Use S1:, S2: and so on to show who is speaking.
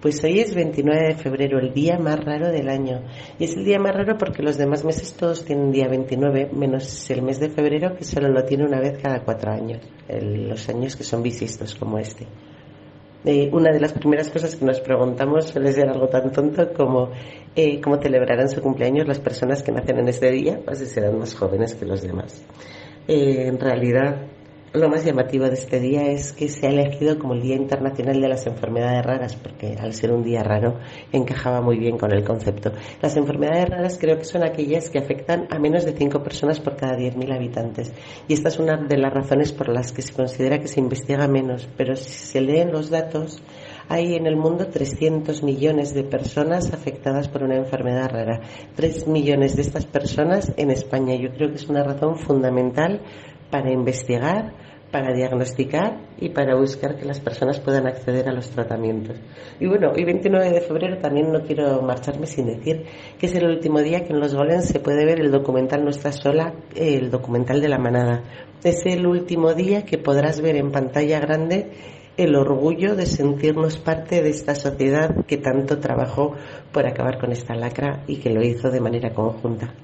S1: Pues hoy es 29 de febrero, el día más raro del año. Y es el día más raro porque los demás meses todos tienen día 29, menos el mes de febrero que solo lo tiene una vez cada cuatro años, los años que son bisiestos como este. Eh, una de las primeras cosas que nos preguntamos suele ser algo tan tonto como eh, cómo celebrarán su cumpleaños las personas que nacen en este día, pues serán más jóvenes que los demás. Eh, en realidad, lo más llamativo de este día es que se ha elegido como el Día Internacional de las Enfermedades Raras, porque al ser un día raro encajaba muy bien con el concepto. Las enfermedades raras creo que son aquellas que afectan a menos de 5 personas por cada 10.000 habitantes. Y esta es una de las razones por las que se considera que se investiga menos. Pero si se leen los datos, hay en el mundo 300 millones de personas afectadas por una enfermedad rara. 3 millones de estas personas en España. Yo creo que es una razón fundamental para investigar, para diagnosticar y para buscar que las personas puedan acceder a los tratamientos. Y bueno, hoy 29 de febrero también no quiero marcharme sin decir que es el último día que en Los Golens se puede ver el documental Nuestra Sola, el documental de la manada. Es el último día que podrás ver en pantalla grande el orgullo de sentirnos parte de esta sociedad que tanto trabajó por acabar con esta lacra y que lo hizo de manera conjunta.